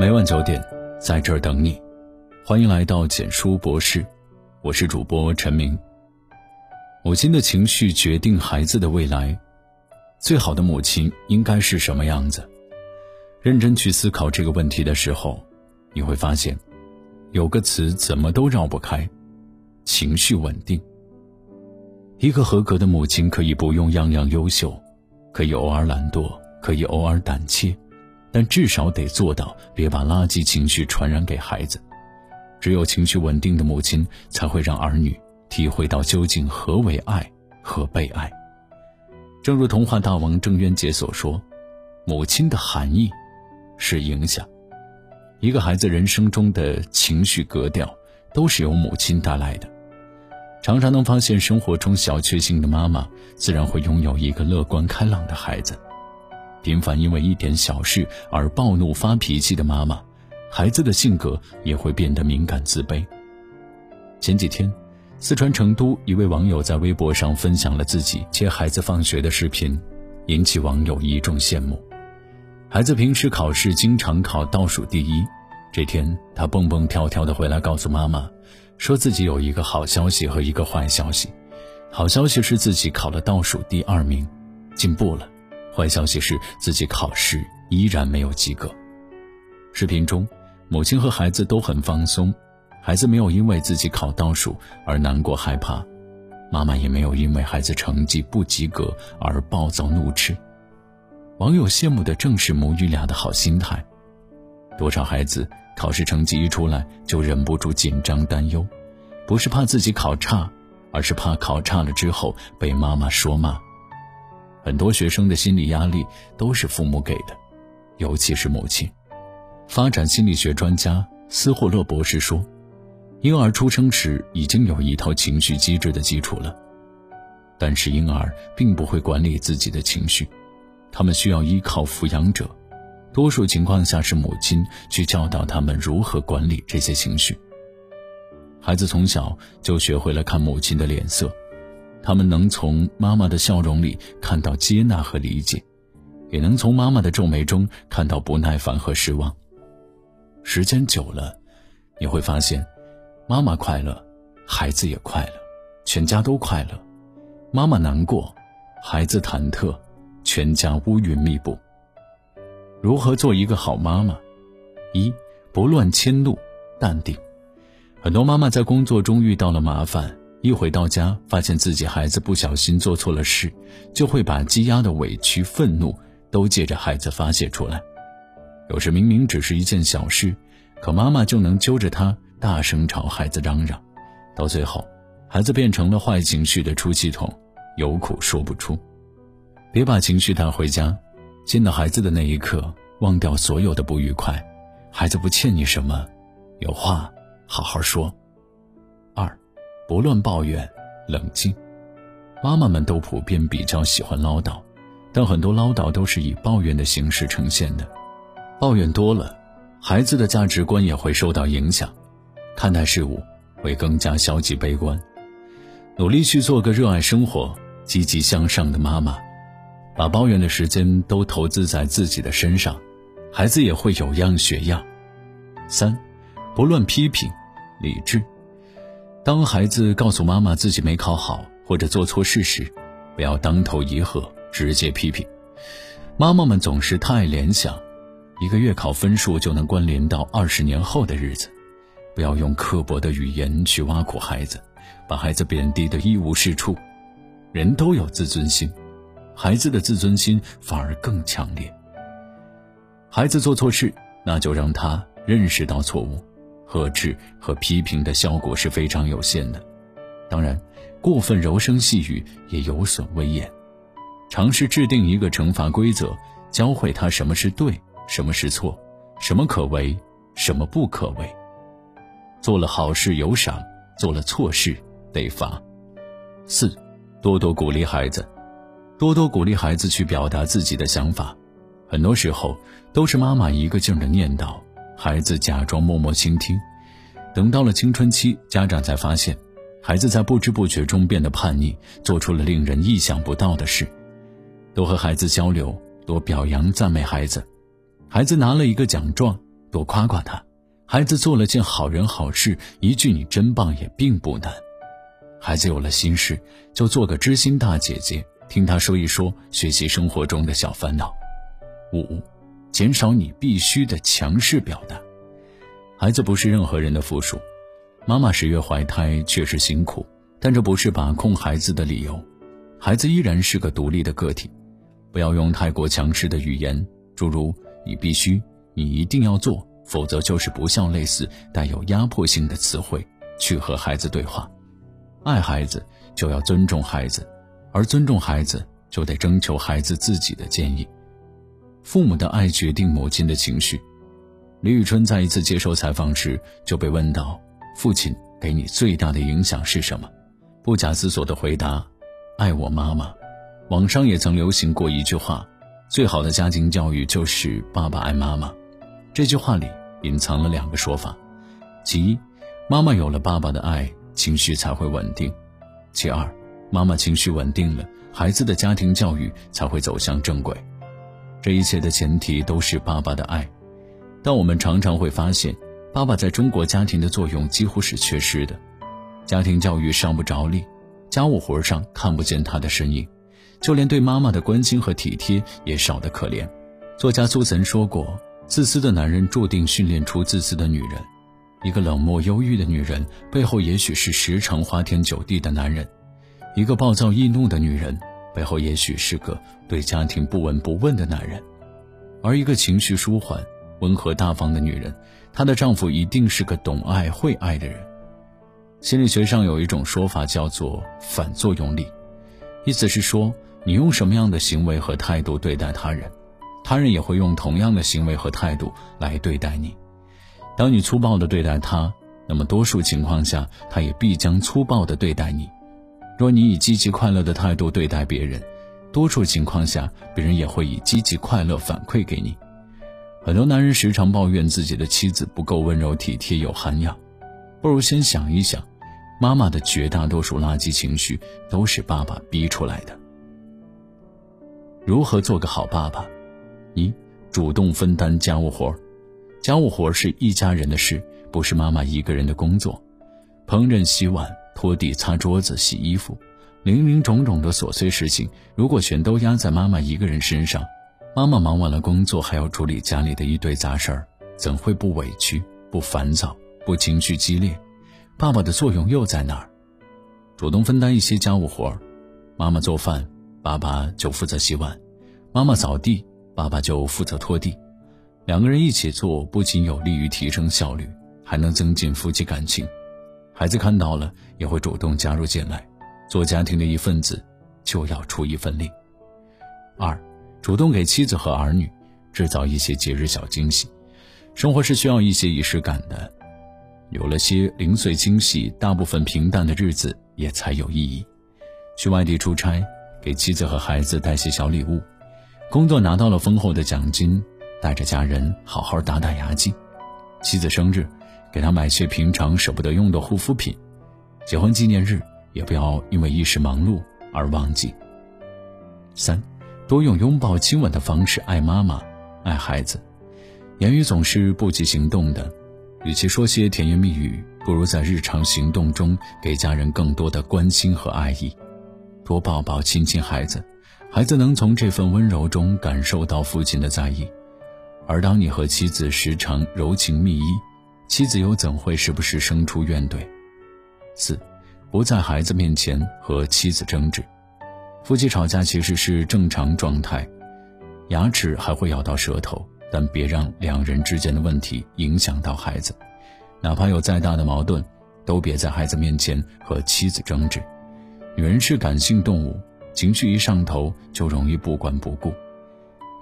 每晚九点，在这儿等你。欢迎来到简书博士，我是主播陈明。母亲的情绪决定孩子的未来，最好的母亲应该是什么样子？认真去思考这个问题的时候，你会发现，有个词怎么都绕不开：情绪稳定。一个合格的母亲可以不用样样优秀，可以偶尔懒惰，可以偶尔胆怯。但至少得做到，别把垃圾情绪传染给孩子。只有情绪稳定的母亲，才会让儿女体会到究竟何为爱和被爱。正如童话大王郑渊洁所说：“母亲的含义，是影响。一个孩子人生中的情绪格调，都是由母亲带来的。常常能发现，生活中小确幸的妈妈，自然会拥有一个乐观开朗的孩子。”频繁因为一点小事而暴怒发脾气的妈妈，孩子的性格也会变得敏感自卑。前几天，四川成都一位网友在微博上分享了自己接孩子放学的视频，引起网友一众羡慕。孩子平时考试经常考倒数第一，这天他蹦蹦跳跳的回来告诉妈妈，说自己有一个好消息和一个坏消息。好消息是自己考了倒数第二名，进步了。坏消息是自己考试依然没有及格。视频中，母亲和孩子都很放松，孩子没有因为自己考倒数而难过害怕，妈妈也没有因为孩子成绩不及格而暴躁怒斥。网友羡慕的正是母女俩的好心态。多少孩子考试成绩一出来就忍不住紧张担忧，不是怕自己考差，而是怕考差了之后被妈妈说骂。很多学生的心理压力都是父母给的，尤其是母亲。发展心理学专家斯霍勒博士说：“婴儿出生时已经有一套情绪机制的基础了，但是婴儿并不会管理自己的情绪，他们需要依靠抚养者，多数情况下是母亲去教导他们如何管理这些情绪。孩子从小就学会了看母亲的脸色。”他们能从妈妈的笑容里看到接纳和理解，也能从妈妈的皱眉中看到不耐烦和失望。时间久了，你会发现，妈妈快乐，孩子也快乐，全家都快乐；妈妈难过，孩子忐忑，全家乌云密布。如何做一个好妈妈？一，不乱迁怒，淡定。很多妈妈在工作中遇到了麻烦。一回到家，发现自己孩子不小心做错了事，就会把积压的委屈、愤怒都借着孩子发泄出来。有时明明只是一件小事，可妈妈就能揪着他大声朝孩子嚷嚷，到最后，孩子变成了坏情绪的出气筒，有苦说不出。别把情绪带回家，见到孩子的那一刻，忘掉所有的不愉快。孩子不欠你什么，有话好好说。不乱抱怨，冷静。妈妈们都普遍比较喜欢唠叨，但很多唠叨都是以抱怨的形式呈现的。抱怨多了，孩子的价值观也会受到影响，看待事物会更加消极悲观。努力去做个热爱生活、积极向上的妈妈，把抱怨的时间都投资在自己的身上，孩子也会有样学样。三，不乱批评，理智。当孩子告诉妈妈自己没考好或者做错事时，不要当头一喝，直接批评。妈妈们总是太联想，一个月考分数就能关联到二十年后的日子。不要用刻薄的语言去挖苦孩子，把孩子贬低的一无是处。人都有自尊心，孩子的自尊心反而更强烈。孩子做错事，那就让他认识到错误。呵斥和批评的效果是非常有限的，当然，过分柔声细语也有损威严。尝试制定一个惩罚规则，教会他什么是对，什么是错，什么可为，什么不可为。做了好事有赏，做了错事得罚。四，多多鼓励孩子，多多鼓励孩子去表达自己的想法。很多时候都是妈妈一个劲儿的念叨。孩子假装默默倾听，等到了青春期，家长才发现，孩子在不知不觉中变得叛逆，做出了令人意想不到的事。多和孩子交流，多表扬赞美孩子。孩子拿了一个奖状，多夸夸他。孩子做了件好人好事，一句你真棒也并不难。孩子有了心事，就做个知心大姐姐，听他说一说，学习生活中的小烦恼。五，减少你必须的强势表达。孩子不是任何人的附属。妈妈十月怀胎确实辛苦，但这不是把控孩子的理由。孩子依然是个独立的个体，不要用太过强势的语言，诸如“你必须”“你一定要做”。否则就是不孝，类似带有压迫性的词汇去和孩子对话。爱孩子就要尊重孩子，而尊重孩子就得征求孩子自己的建议。父母的爱决定母亲的情绪。李宇春在一次接受采访时就被问到：“父亲给你最大的影响是什么？”不假思索的回答：“爱我妈妈。”网上也曾流行过一句话：“最好的家庭教育就是爸爸爱妈妈。”这句话里。隐藏了两个说法：其一，妈妈有了爸爸的爱，情绪才会稳定；其二，妈妈情绪稳定了，孩子的家庭教育才会走向正轨。这一切的前提都是爸爸的爱，但我们常常会发现，爸爸在中国家庭的作用几乎是缺失的，家庭教育上不着力，家务活上看不见他的身影，就连对妈妈的关心和体贴也少得可怜。作家苏岑说过。自私的男人注定训练出自私的女人，一个冷漠忧郁的女人背后，也许是时常花天酒地的男人；一个暴躁易怒的女人背后，也许是个对家庭不闻不问的男人；而一个情绪舒缓、温和大方的女人，她的丈夫一定是个懂爱、会爱的人。心理学上有一种说法叫做反作用力，意思是说，你用什么样的行为和态度对待他人。他人也会用同样的行为和态度来对待你。当你粗暴地对待他，那么多数情况下，他也必将粗暴地对待你。若你以积极快乐的态度对待别人，多数情况下，别人也会以积极快乐反馈给你。很多男人时常抱怨自己的妻子不够温柔体贴有涵养，不如先想一想，妈妈的绝大多数垃圾情绪都是爸爸逼出来的。如何做个好爸爸？一，主动分担家务活家务活是一家人的事，不是妈妈一个人的工作。烹饪、洗碗、拖地、擦桌子、洗衣服，零零种种的琐碎事情，如果全都压在妈妈一个人身上，妈妈忙完了工作，还要处理家里的一堆杂事儿，怎会不委屈、不烦躁、不情绪激烈？爸爸的作用又在哪儿？主动分担一些家务活儿妈妈做饭，爸爸就负责洗碗；妈妈扫地。爸爸就负责拖地，两个人一起做，不仅有利于提升效率，还能增进夫妻感情。孩子看到了也会主动加入进来，做家庭的一份子，就要出一份力。二，主动给妻子和儿女制造一些节日小惊喜。生活是需要一些仪式感的，有了些零碎惊喜，大部分平淡的日子也才有意义。去外地出差，给妻子和孩子带些小礼物。工作拿到了丰厚的奖金，带着家人好好打打牙祭；妻子生日，给他买些平常舍不得用的护肤品；结婚纪念日，也不要因为一时忙碌而忘记。三，多用拥抱、亲吻的方式爱妈妈、爱孩子。言语总是不及行动的，与其说些甜言蜜语，不如在日常行动中给家人更多的关心和爱意，多抱抱、亲亲孩子。孩子能从这份温柔中感受到父亲的在意，而当你和妻子时常柔情蜜意，妻子又怎会时不时生出怨怼？四，不在孩子面前和妻子争执。夫妻吵架其实是正常状态，牙齿还会咬到舌头，但别让两人之间的问题影响到孩子。哪怕有再大的矛盾，都别在孩子面前和妻子争执。女人是感性动物。情绪一上头，就容易不管不顾。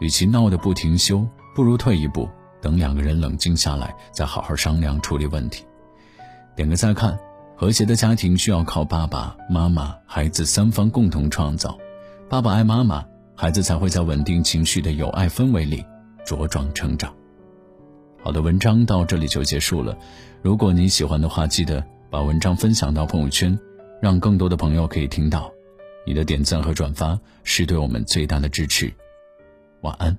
与其闹得不停休，不如退一步，等两个人冷静下来，再好好商量处理问题。点个再看，和谐的家庭需要靠爸爸妈妈、孩子三方共同创造。爸爸爱妈妈，孩子才会在稳定情绪的有爱氛围里茁壮成长。好的，文章到这里就结束了。如果你喜欢的话，记得把文章分享到朋友圈，让更多的朋友可以听到。你的点赞和转发是对我们最大的支持。晚安。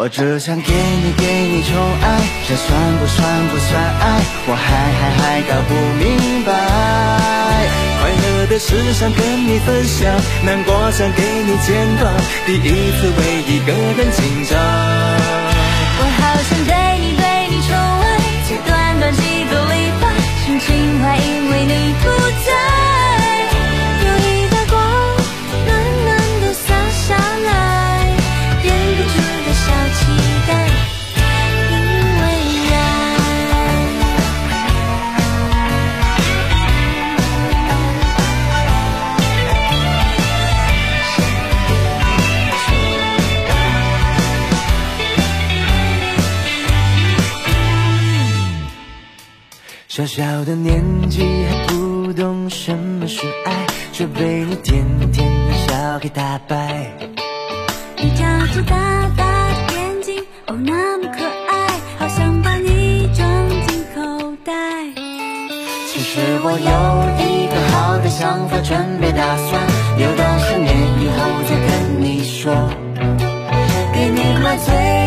我只想给你给你宠爱，这算不算不算爱？我还还还搞不明白。快乐的事想跟你分享，难过想给你肩膀，第一次为一个人紧张。小小的年纪还不懂什么是爱，却被你甜甜的笑给打败。你眨着大大的眼睛，哦，那么可爱，好想把你装进口袋。其实我有一个好的想法，准备打算留到十年以后再跟你说，给你买最。